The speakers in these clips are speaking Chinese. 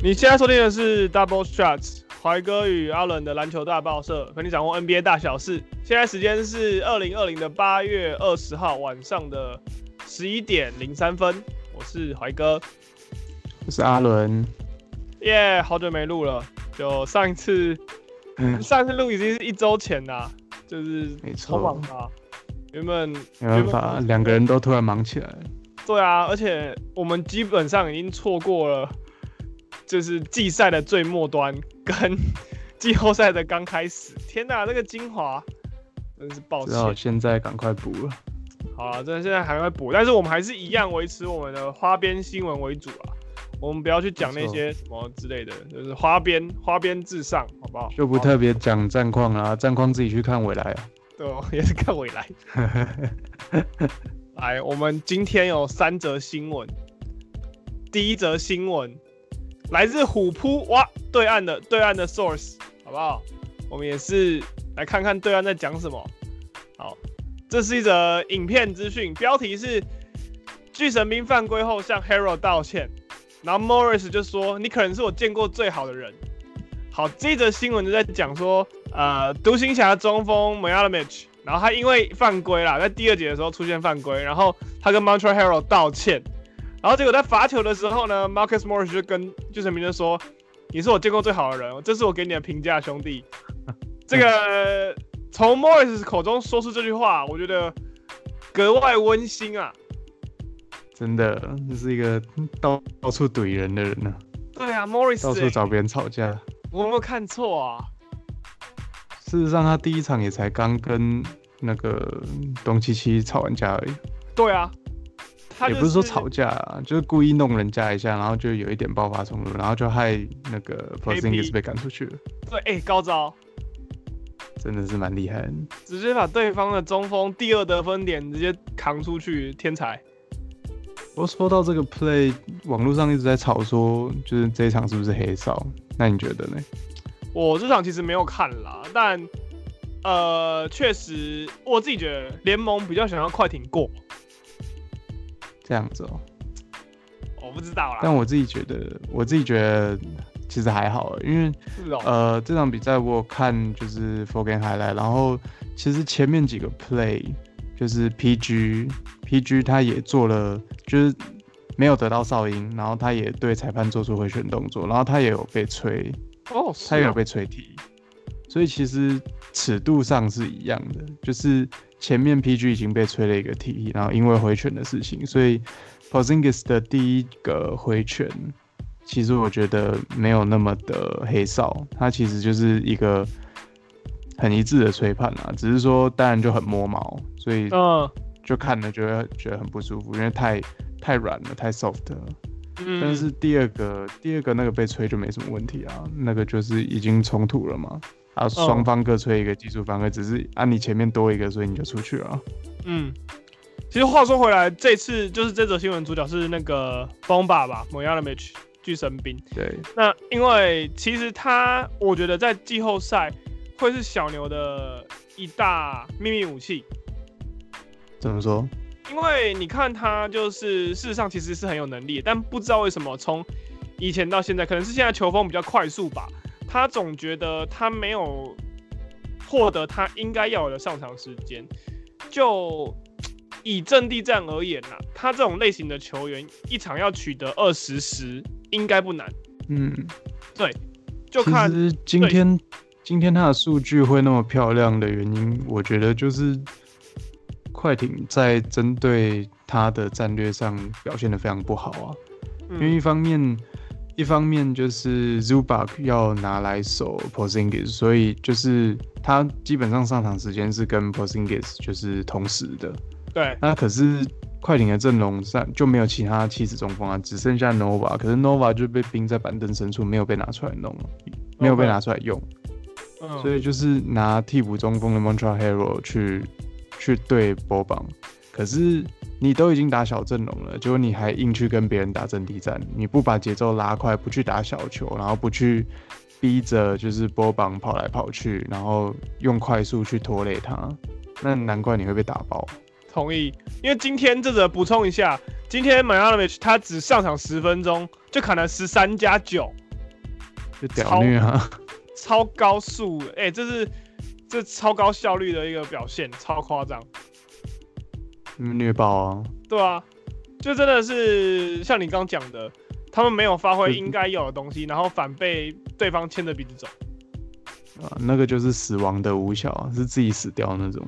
你现在收听的是 Double Shots，怀哥与阿伦的篮球大报社，和你掌握 NBA 大小事。现在时间是二零二零的八月二十号晚上的十一点零三分。我是怀哥，我是阿伦。耶，yeah, 好久没录了，就上一次，嗯、上一次录已经是一周前啦，就是超忙啊。原本没办法，两个人都突然忙起来。对啊，而且我们基本上已经错过了。就是季赛的最末端跟季后赛的刚开始，天哪，那个精华真是抱歉。只好现在赶快补了。好了，真的现在还会补，但是我们还是一样维持我们的花边新闻为主啊。我们不要去讲那些什么之类的，就是花边花边至上，好不好？就不特别讲战况啦，战况自己去看未来啊。对，也是看未来。来，我们今天有三则新闻。第一则新闻。来自虎扑哇，对岸的对岸的 source，好不好？我们也是来看看对岸在讲什么。好，这是一则影片资讯，标题是巨神兵犯规后向 Hero 道歉，然后 Morris 就说：“你可能是我见过最好的人。”好，这则新闻就在讲说，呃，独行侠中锋 Marjanovic，然后他因为犯规啦，在第二节的时候出现犯规，然后他跟 Montreal Hero 道歉。然后结果在罚球的时候呢，Marcus Morris 就跟巨神兵就说：“你是我见过最好的人，这是我给你的评价，兄弟。”这个从 Morris 口中说出这句话，我觉得格外温馨啊！真的，这是一个到到处怼人的人呢、啊。对啊，Morris 到处找别人吵架。我有没有看错啊？事实上，他第一场也才刚跟那个东契奇吵完架而已。对啊。也不是说吵架啊，就是故意弄人家一下，然后就有一点爆发冲突，然后就害那个 Porzingis 被赶出去了。对，哎、欸，高招，真的是蛮厉害的，直接把对方的中锋第二得分点直接扛出去，天才。我说到这个 play，网络上一直在吵说，就是这一场是不是黑哨？那你觉得呢？我这场其实没有看啦，但呃，确实我自己觉得联盟比较想要快艇过。这样子哦，我不知道啦。但我自己觉得，我自己觉得其实还好，因为呃这场比赛我有看就是 full game highlight，然后其实前面几个 play 就是 PG PG 他也做了，就是没有得到哨音，然后他也对裁判做出回旋动作，然后他也有被吹哦，他也有被吹踢，所以其实尺度上是一样的，就是。前面 PG 已经被吹了一个 T，然后因为回拳的事情，所以 Porzingis 的第一个回拳，其实我觉得没有那么的黑哨，他其实就是一个很一致的吹判啊，只是说当然就很摸毛，所以就看了觉得觉得很不舒服，因为太太软了，太 soft 了。嗯。但是第二个第二个那个被吹就没什么问题啊，那个就是已经冲突了嘛。啊，双方各吹一个技术犯规，只是按你前面多一个，所以你就出去了。嗯，其实话说回来，这次就是这则新闻主角是那个 Bomba 吧，Marjanovic 巨神兵。对，那因为其实他，我觉得在季后赛会是小牛的一大秘密武器。怎么说？因为你看他就是事实上其实是很有能力，但不知道为什么从以前到现在，可能是现在球风比较快速吧。他总觉得他没有获得他应该要有的上场时间。就以阵地战而言呐，他这种类型的球员，一场要取得二十十应该不难。嗯，对。就看其实今天今天他的数据会那么漂亮的原因，我觉得就是快艇在针对他的战略上表现的非常不好啊。因为一方面。一方面就是 Zubac 要拿来守 Porzingis，所以就是他基本上上场时间是跟 Porzingis 就是同时的。对。那可是快艇的阵容上就没有其他气质中锋啊，只剩下 Nova，可是 Nova 就被冰在板凳深处，没有被拿出来弄了，没有被拿出来用。所以就是拿替补中锋的 Montreal Harrell 去去对波榜，可是。你都已经打小阵容了，结果你还硬去跟别人打阵地战，你不把节奏拉快，不去打小球，然后不去逼着就是波榜跑来跑去，然后用快速去拖累他，那难怪你会被打爆。同意，因为今天这则补充一下，今天 Marjanovic 他只上场十分钟就砍了十三加九，就屌虐啊，超高速，哎、欸，这是这超高效率的一个表现，超夸张，虐爆啊！对啊，就真的是像你刚讲的，他们没有发挥应该有的东西，然后反被对方牵着鼻子走。啊，那个就是死亡的无效，是自己死掉那种，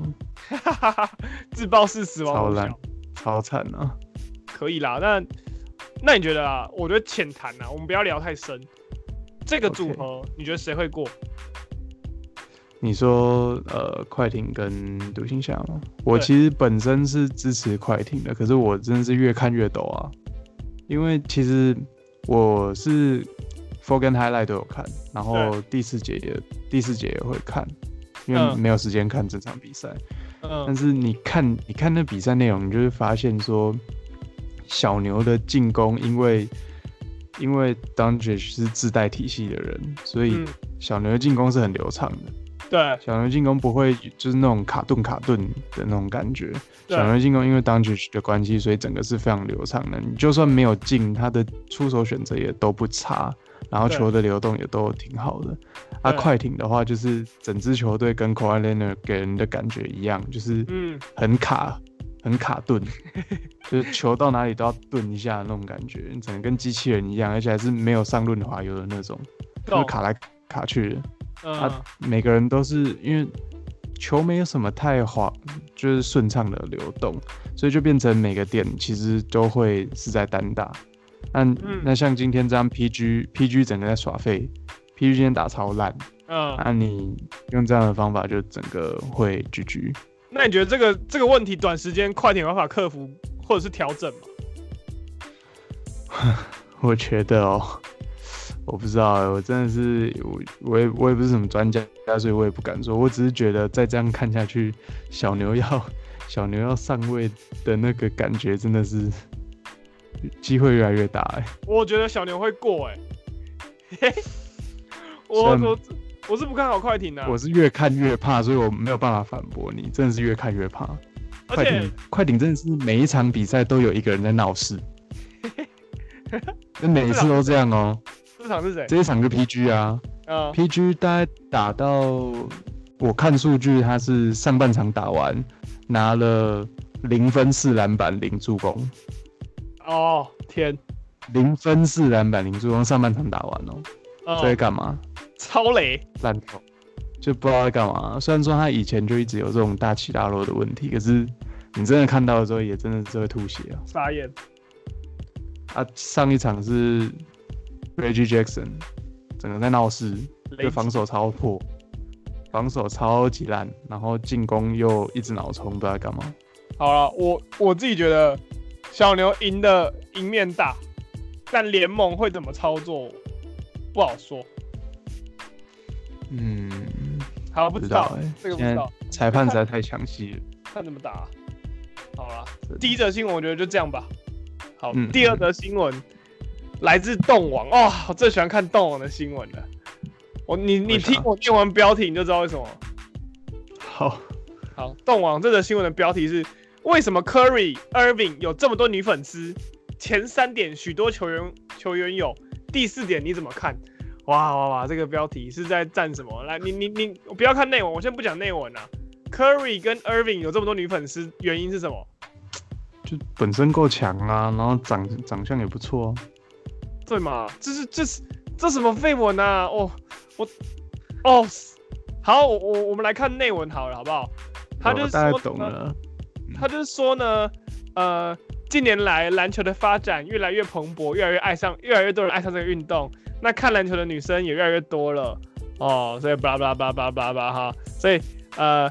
自爆式死亡超烂，超惨啊！可以啦，那那你觉得啊？我觉得浅谈啊，我们不要聊太深。这个组合.你觉得谁会过？你说呃，快艇跟独行侠吗？我其实本身是支持快艇的，可是我真的是越看越抖啊，因为其实我是。跟 Highlight 都有看，然后第四节也第四节也会看，因为没有时间看这场比赛。嗯，但是你看你看那比赛内容，你就会发现说，小牛的进攻，因为因为 Doncic 是自带体系的人，所以小牛的进攻是很流畅的。对，小牛进攻不会就是那种卡顿卡顿的那种感觉。小牛进攻因为 Doncic 的关系，所以整个是非常流畅的。你就算没有进，他的出手选择也都不差。然后球的流动也都挺好的。啊，快艇的话就是整支球队跟 Leonard 给人的感觉一样，就是嗯，很卡，很卡顿，就是球到哪里都要顿一下那种感觉，你整个跟机器人一样，而且还是没有上润滑油的那种，就是卡来卡去的。啊，每个人都是因为球没有什么太滑，就是顺畅的流动，所以就变成每个点其实都会是在单打。那、嗯、那像今天这样，PG PG 整个在耍废，PG 今天打超烂，嗯，那你用这样的方法就整个会 GG。那你觉得这个这个问题短时间快点办法克服或者是调整吗？我觉得哦，我不知道，我真的是我我也我也不是什么专家，所以我也不敢说。我只是觉得再这样看下去，小牛要小牛要上位的那个感觉真的是。机会越来越大哎、欸，我觉得小牛会过哎、欸，我我我是不看好快艇的，我是越看越怕，所以我没有办法反驳你，真的是越看越怕。快艇快艇真的是每一场比赛都有一个人在闹事，那每一次都这样哦、喔。这场是谁？这一场就 PG 啊，嗯，PG 大概打到我看数据，他是上半场打完拿了零分四篮板零助攻。哦天，零分四篮板零助攻，上半场打完哦，这在干嘛？超雷烂透，就不知道在干嘛。虽然说他以前就一直有这种大起大落的问题，可是你真的看到的时候，也真的是会吐血啊！傻眼。啊，上一场是 Reggie Jackson，整个在闹事，就防守超破，防守超级烂，然后进攻又一直脑冲，不知道干嘛。好了，我我自己觉得。小牛赢的赢面大，但联盟会怎么操作不好说。嗯，好，不知道，欸，这个不知道。裁判实在太详细了。看怎么打，啊。好了，第一则新闻我觉得就这样吧。好，嗯，第二则新闻来自动网哦，我最喜欢看动网的新闻了。我你你听我念完标题你就知道为什么。好，好，动网这则新闻的标题是。为什么 Curry、Irving 有这么多女粉丝？前三点许多球员球员有，第四点你怎么看？哇哇哇！这个标题是在赞什么？来，你你你，我不要看内文，我先不讲内文啊。Curry 跟 Irving 有这么多女粉丝，原因是什么？就本身够强啊，然后长长相也不错啊。对嘛？这是这是这什么废文啊？哦，我哦，好，我我我们来看内文好了，好不好？他就是说，懂了。他就是说呢，呃，近年来篮球的发展越来越蓬勃，越来越爱上，越来越多人爱上这个运动。那看篮球的女生也越来越多了哦，所以巴拉巴拉巴拉巴拉巴拉哈，所以呃，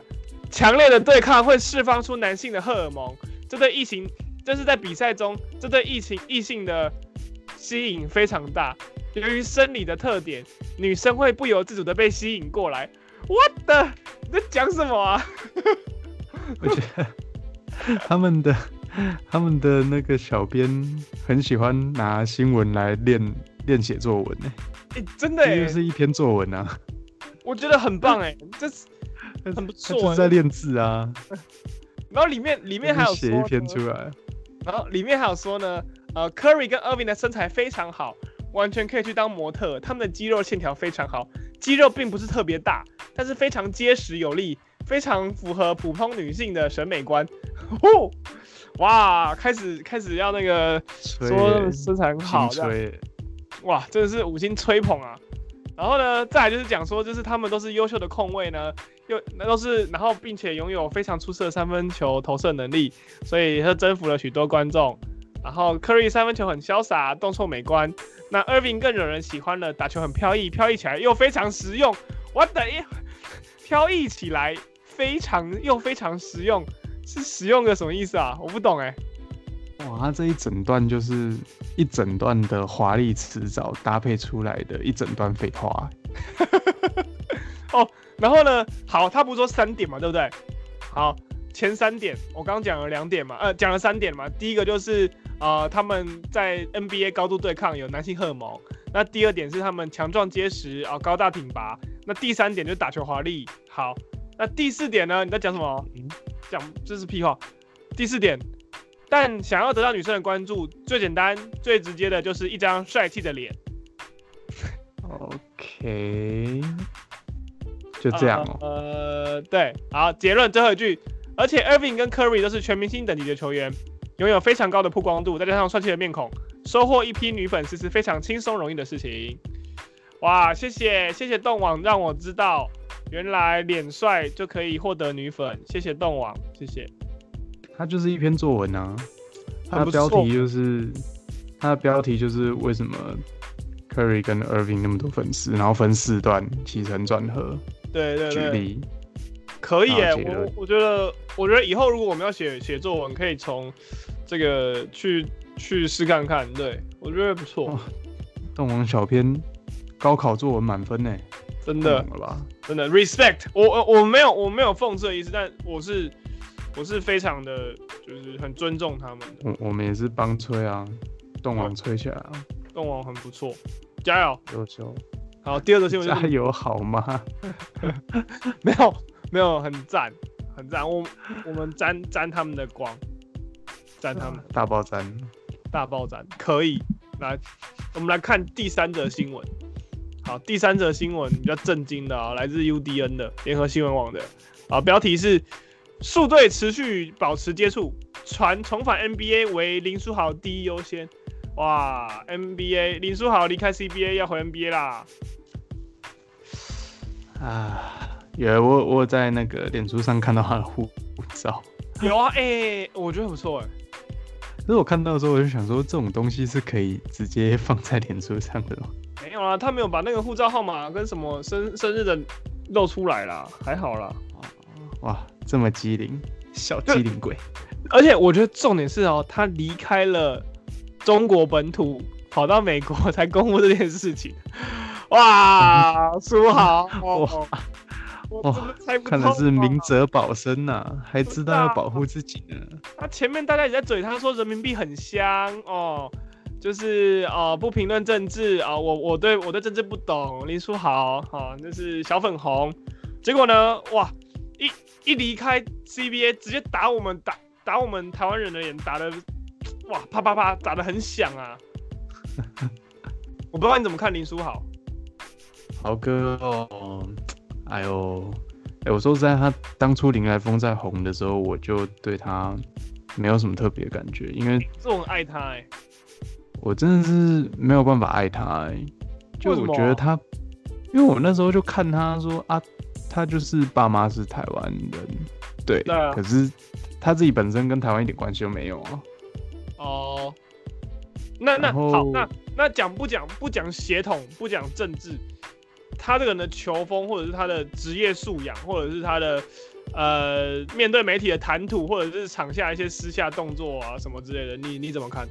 强烈的对抗会释放出男性的荷尔蒙，这对异性，这是在比赛中，这对异性异性的吸引非常大。由于生理的特点，女生会不由自主的被吸引过来。What the？你在讲什么啊？我觉得。他们的 他们的那个小编很喜欢拿新闻来练练写作文呢、欸，真的、欸，这是一篇作文啊，我觉得很棒哎、欸，这是很不错、在练字啊。然后里面里面还有写一篇出来，然后里面还有说呢，呃，Curry 跟 Irving 的身材非常好，完全可以去当模特。他们的肌肉线条非常好，肌肉并不是特别大，但是非常结实有力，非常符合普通女性的审美观。哦，哇，开始开始要那个说身材很好，哇，真的是五星吹捧啊！然后呢，再来就是讲说，就是他们都是优秀的控卫呢，又那都是，然后并且拥有非常出色的三分球投射能力，所以他征服了许多观众。然后 Curry 三分球很潇洒，动作美观。那 Irving 更惹人喜欢了，打球很飘逸，飘逸起来又非常实用。What the？飘逸起来非常又非常实用，是实用的什么意思啊？我不懂哎。哇，他这一整段就是一整段的华丽辞藻搭配出来的一整段废话。哦，然后呢？好，他不是说三点嘛，对不对？好，前三点我刚刚讲了两点嘛，呃，讲了三点嘛。第一个就是呃，他们在 NBA 高度对抗有男性荷尔蒙。那第二点是他们强壮结实啊、呃，高大挺拔。那第三点就是打球华丽。好，那第四点呢？你在讲什么？嗯，讲这是屁话。第四点。但想要得到女生的关注，最简单、最直接的就是一张帅气的脸。OK，就这样哦。呃，呃，对，好，结论最后一句。而且 Irving 跟 Curry 都是全明星等级的球员，拥有非常高的曝光度，再加上帅气的面孔，收获一批女粉丝是非常轻松容易的事情。哇，谢谢谢谢动网让我知道，原来脸帅就可以获得女粉。谢谢动网，谢谢。它就是一篇作文啊，它的标题就是它的标题就是为什么 Curry 跟 Irving 那么多粉丝，然后分四段起承转合，对对对，举例可以哎，我我觉得我觉得以后如果我们要写写作文，可以从这个去去试看看，对我觉得不错。动网小编高考作文满分呢，真的真的 respect，我我我没有我没有讽刺的意思，但我是。我是非常的，就是很尊重他们的。我我们也是帮吹啊，动网吹起来啊，动网很不错，加油！优秀。好，第二个新闻加油好吗？没有没有，很赞很赞。我我们沾沾他们的光，沾他们大爆沾，大爆沾可以。来，我们来看第三则新闻。好，第三则新闻比较震惊的啊，来自 UDN 的联合新闻网的啊，标题是。数队持续保持接触，传重返 NBA 为林书豪第一优先。哇，NBA 林书豪离开 CBA 要回 NBA 啦！啊，有我我在那个脸书上看到他的护照。有啊，哎、欸，我觉得很不错哎。可是我看到的时候，我就想说，这种东西是可以直接放在脸书上的吗？没有啊，他没有把那个护照号码跟什么生生日的露出来啦，还好啦。哇。这么机灵，小机灵鬼！而且我觉得重点是哦，他离开了中国本土，跑到美国 才公布这件事情。哇，书豪！哇，哇，看来是明哲保身呐、啊，还知道要保护自己呢。那前面大家也在嘴他说人民币很香哦，就是哦不评论政治啊、哦，我我对我对政治不懂。林书豪哦就是小粉红，结果呢，哇！一一离开 CBA，直接打我们打打我们台湾人的脸，打的哇啪啪啪，打的很响啊！我不知道你怎么看林书豪，豪哥哦，哎呦，哎、欸，我说实在，他当初林来疯在红的时候，我就对他没有什么特别感觉，因为是我很爱他哎、欸，我真的是没有办法爱他哎、欸，就我觉得他，因为我那时候就看他说啊。他就是爸妈是台湾人，对，可是他自己本身跟台湾一点关系都没有啊。哦，那那好，那那讲不讲不讲血统，不讲政治，他这个人的球风，或者是他的职业素养，或者是他的呃面对媒体的谈吐，或者是场下一些私下动作啊什么之类的，你你怎么看？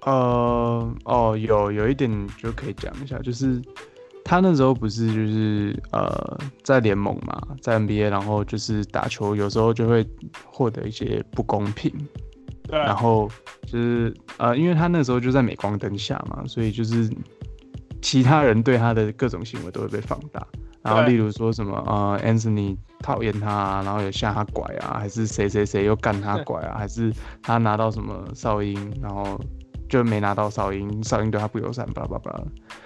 呃，哦，有有一点就可以讲一下，就是。他那时候不是就是呃在联盟嘛，在 NBA，然后就是打球，有时候就会获得一些不公平。对。然后就是呃，因为他那时候就在镁光灯下嘛，所以就是其他人对他的各种行为都会被放大。然后例如说什么呃，Anthony 讨厌他啊，然后有下他拐啊，还是谁谁谁又干他拐啊，还是他拿到什么哨音，然后就没拿到哨音，哨音对他不友善，巴拉巴拉。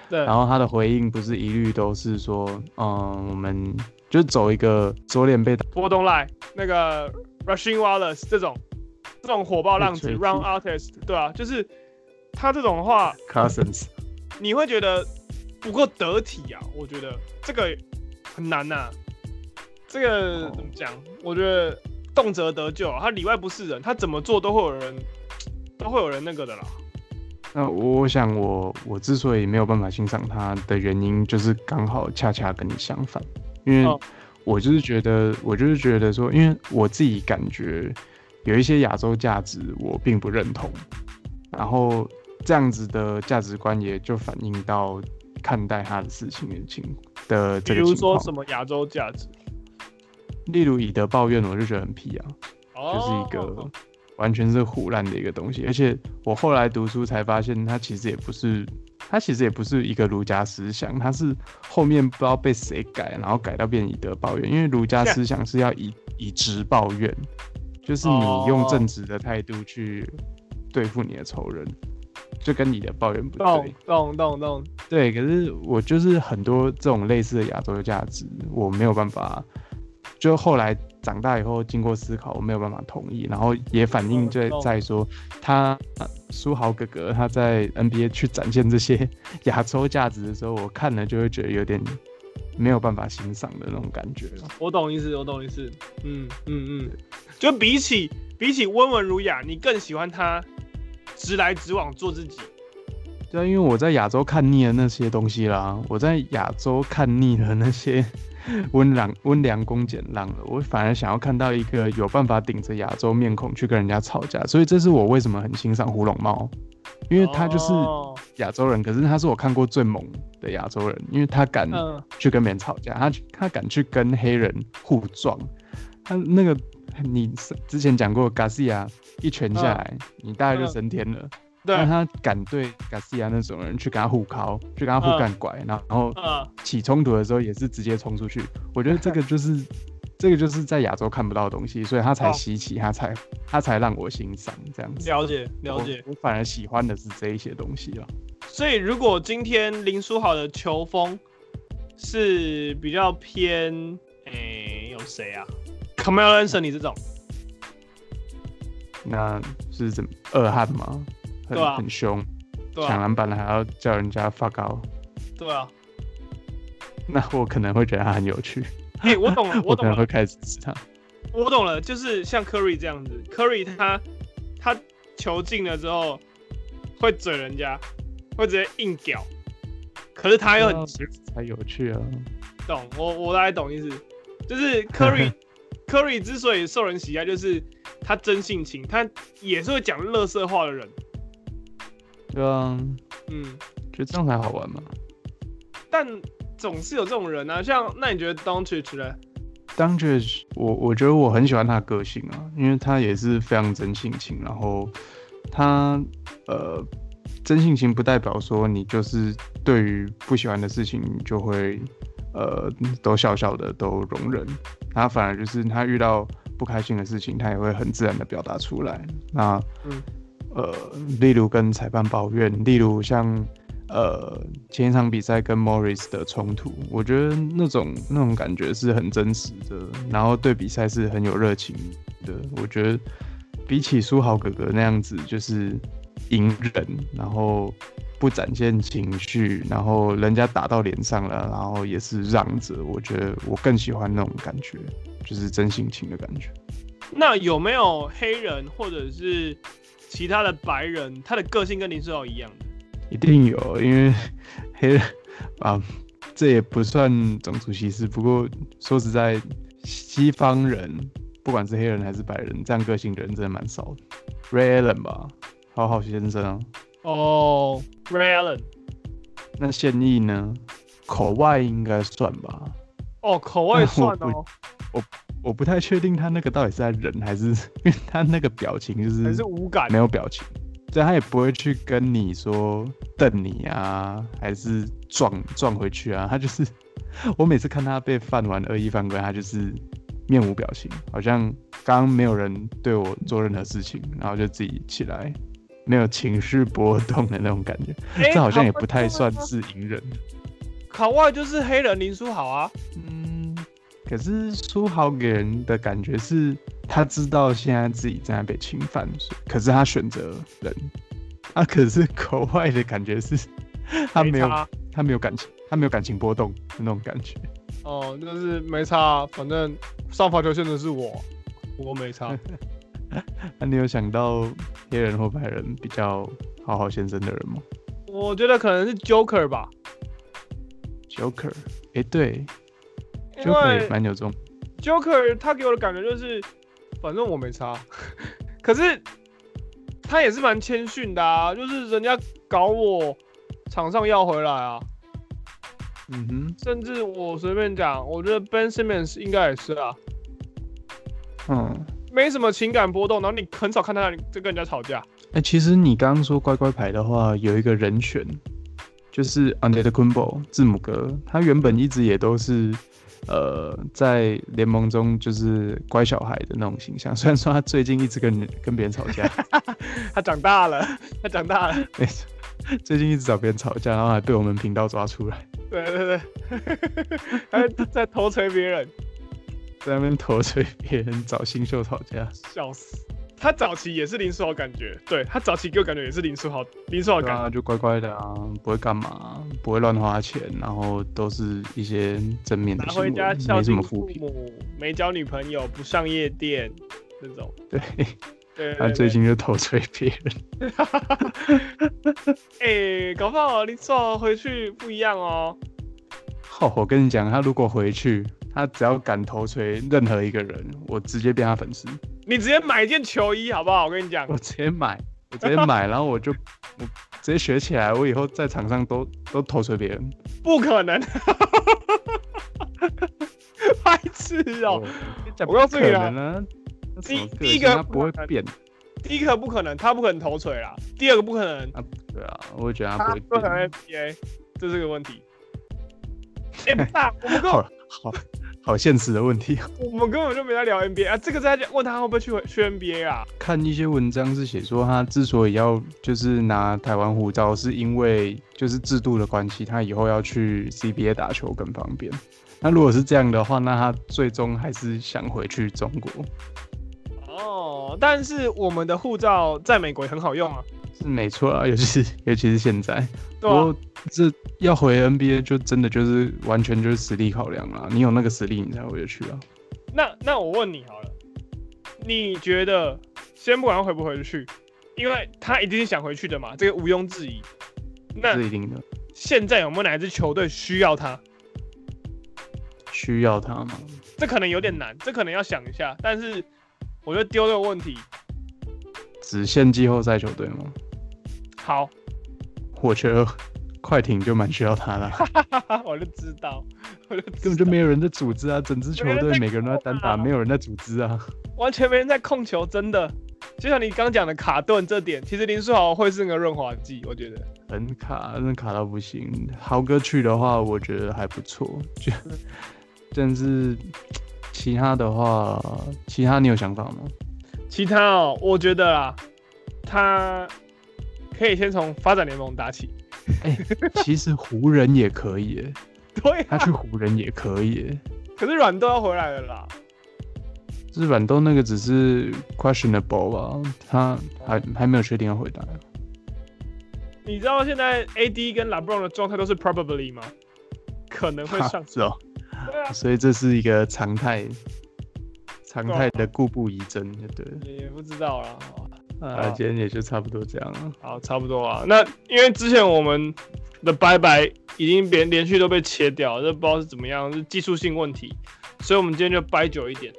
对。然后他的回应不是一律都是说，嗯，我们就走一个左脸被打波动赖那个 Rushing Wallace 这种这种火爆浪子 Run Artist，对啊，就是他这种的话，Cousins，你会觉得不够得体啊？我觉得这个很难呐、啊。这个怎么讲？我觉得动辄得咎，他里外不是人，他怎么做都会有人，都会有人那个的啦。那我想我，我我之所以没有办法欣赏他的原因，就是刚好恰恰跟你相反，因为我就是觉得，我就是觉得说，因为我自己感觉有一些亚洲价值我并不认同，然后这样子的价值观也就反映到看待他的事情的情的这个情况。比如说什么亚洲价值？例如以德报怨，我就觉得很屁啊，oh, 就是一个完全是胡乱的一个东西。而且我后来读书才发现，它其实也不是，它其实也不是一个儒家思想，它是后面不知道被谁改，然后改到变以德报怨。因为儒家思想是要以以直报怨，就是你用正直的态度去对付你的仇人，就跟你的抱怨不对。懂懂懂懂。对，可是我就是很多这种类似的亚洲的价值，我没有办法。就后来长大以后，经过思考，我没有办法同意，然后也反映在在说，他苏豪哥哥他在 NBA 去展现这些 亚洲价值的时候，我看了就会觉得有点没有办法欣赏的那种感觉。我懂意思，我懂意思。嗯嗯嗯，就比起比起温文儒雅，你更喜欢他直来直往做自己。对啊，因为我在亚洲看腻了那些东西啦，我在亚洲看腻了那些。温良温良恭俭让了，我反而想要看到一个有办法顶着亚洲面孔去跟人家吵架，所以这是我为什么很欣赏胡龙猫，因为他就是亚洲人，可是他是我看过最猛的亚洲人，因为他敢去跟别人吵架，他他敢去跟黑人互撞，他那个 你之前讲过，加西亚一拳下来，你大概就升天了。但他敢对 Garcia 那种人去跟他互靠，去跟他互干拐，然后然后起冲突的时候也是直接冲出去。我觉得这个就是 这个就是在亚洲看不到的东西，所以他才稀奇，他才他才让我欣赏这样子。了解了解我，我反而喜欢的是这一些东西了。所以如果今天林书豪的球风是比较偏，诶、欸，有谁啊？Carmelo Anthony 这种，那是怎么二汉吗？很很凶，抢篮板了还要叫人家发高。对啊，那我可能会觉得他很有趣。哎、欸，我懂了，我懂了，我可能会开始吃他。我懂了，就是像 Curry 这样子，Curry 他他球进了之后会嘴人家，会直接硬屌，可是他又很才有趣啊。懂，我我大概懂意思，就是 Curry Curry 之所以受人喜爱，就是他真性情，他也是会讲乐色话的人。对啊，嗯，觉得这样才好玩嘛。但总是有这种人啊，像那你觉得 Doncic 呢？Doncic，我我觉得我很喜欢他的个性啊，因为他也是非常真性情。然后他呃，真性情不代表说你就是对于不喜欢的事情就会呃都笑笑的都容忍。他反而就是他遇到不开心的事情，他也会很自然的表达出来。那嗯。呃，例如跟裁判抱怨，例如像呃前一场比赛跟 Morris 的冲突，我觉得那种那种感觉是很真实的，然后对比赛是很有热情的。我觉得比起书豪哥哥那样子，就是隐忍，然后不展现情绪，然后人家打到脸上了，然后也是让着，我觉得我更喜欢那种感觉，就是真性情的感觉。那有没有黑人或者是？其他的白人，他的个性跟林书豪一样的，一定有，因为黑人啊，这也不算种族歧视。不过说实在，西方人不管是黑人还是白人，这样个性的人真的蛮少的。Ray Allen 吧，好好先生啊。哦、oh，Ray Allen。那现役呢？口外应该算吧。哦，口外算哦。我。我不太确定他那个到底是在忍还是，因 为他那个表情就是还是无感，没有表情，所以他也不会去跟你说瞪你啊，还是撞撞回去啊，他就是我每次看他被犯完恶意犯规，他就是面无表情，好像刚刚没有人对我做任何事情，然后就自己起来没有情绪波动的那种感觉，欸、这好像也不太算是隐忍。卡外就是黑人林书豪啊，嗯，可是书豪给人的感觉是他知道现在自己正在被侵犯，可是他选择忍。啊，可是口外的感觉是 他没有没他没有感情，他没有感情波动的那种感觉。哦，就是没差，反正上罚球线的是我，我没差。那你有想到黑人或白人比较好好先生的人吗？我觉得可能是 Joker 吧。Joker，哎、欸，对，Joker 也蛮有这种。Joker 他给我的感觉就是，反正我没差。可是他也是蛮谦逊的啊，就是人家搞我，场上要回来啊。嗯哼，甚至我随便讲，我觉得 Ben Simmons 应该也是啊。嗯。没什么情感波动，然后你很少看他在跟人家吵架。哎、欸，其实你刚刚说乖乖牌的话，有一个人选，就是 Under the Kumbo 字母哥，他原本一直也都是呃在联盟中就是乖小孩的那种形象。虽然说他最近一直跟跟别人吵架，他长大了，他长大了，没错，最近一直找别人吵架，然后还被我们频道抓出来。对对对，还在头锤别人。在那边投锤别人找新秀吵架，笑死！他早期也是林书豪感觉，对他早期给我感觉也是林书豪，林书豪感觉、啊、就乖乖的啊，不会干嘛，不会乱花钱，然后都是一些正面的拿回家孝敬父母，没交女朋友，不上夜店这种。对，对他最近就偷吹别人。哎、欸，搞不好林书豪回去不一样哦。哦，我跟你讲，他如果回去。他只要敢头锤任何一个人，我直接变他粉丝。你直接买一件球衣好不好？我跟你讲，我直接买，我直接买，然后我就我直接学起来，我以后在场上都都头锤别人。不可能，白痴哦！我告诉你了，第第一个他不会变，第一个不可能，他不可能头锤啦。第二个不可能，啊对啊，我会觉得他不会变。不可能 NBA，这是个问题。哎，不大，我们够好。好好现实的问题，我们根本就没在聊 NBA 啊！这个在问他会不会去去 NBA 啊？看一些文章是写说他之所以要就是拿台湾护照，是因为就是制度的关系，他以后要去 CBA 打球更方便。那如果是这样的话，那他最终还是想回去中国。哦，但是我们的护照在美国也很好用啊。是没错啊，尤其是尤其是现在，不过这要回 NBA 就真的就是完全就是实力考量了。你有那个实力，你才回得去啊。那那我问你好了，你觉得先不管回不回得去，因为他一定是想回去的嘛，这个毋庸置疑。那是一定的。现在有没有哪一支球队需要他？需要他吗？这可能有点难，这可能要想一下。但是我就丢这个问题，只限季后赛球队吗？好，我觉得快艇就蛮需要他的。我就知道，我就根本就没有人在组织啊，整支球队每个人都在单打，没有人在组织啊，完全没人在控球，真的。就像你刚讲的卡顿这点，其实林书豪会是个润滑剂，我觉得很卡，真的卡到不行。豪哥去的话，我觉得还不错，就 但是其他的话，其他你有想法吗？其他哦，我觉得啊，他。可以先从发展联盟打起。哎、欸，其实湖人也可以耶。对、啊，他去湖人也可以耶。可是软豆要回来了啦。是软豆那个只是 questionable 吧？他还还没有确定要回答。你知道现在 AD 跟 LeBron 的状态都是 probably 吗？可能会上是哦。所以这是一个常态，常态的故步疑阵，对。也不知道啦。啊，今天也就差不多这样了。好，差不多啊。那因为之前我们的拜拜已经连连续都被切掉，这不知道是怎么样，是技术性问题，所以我们今天就掰久一点，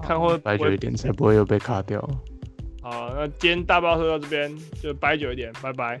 看会掰久一点才不会又被卡掉。好，那今天大巴车到这边就掰久一点，拜拜。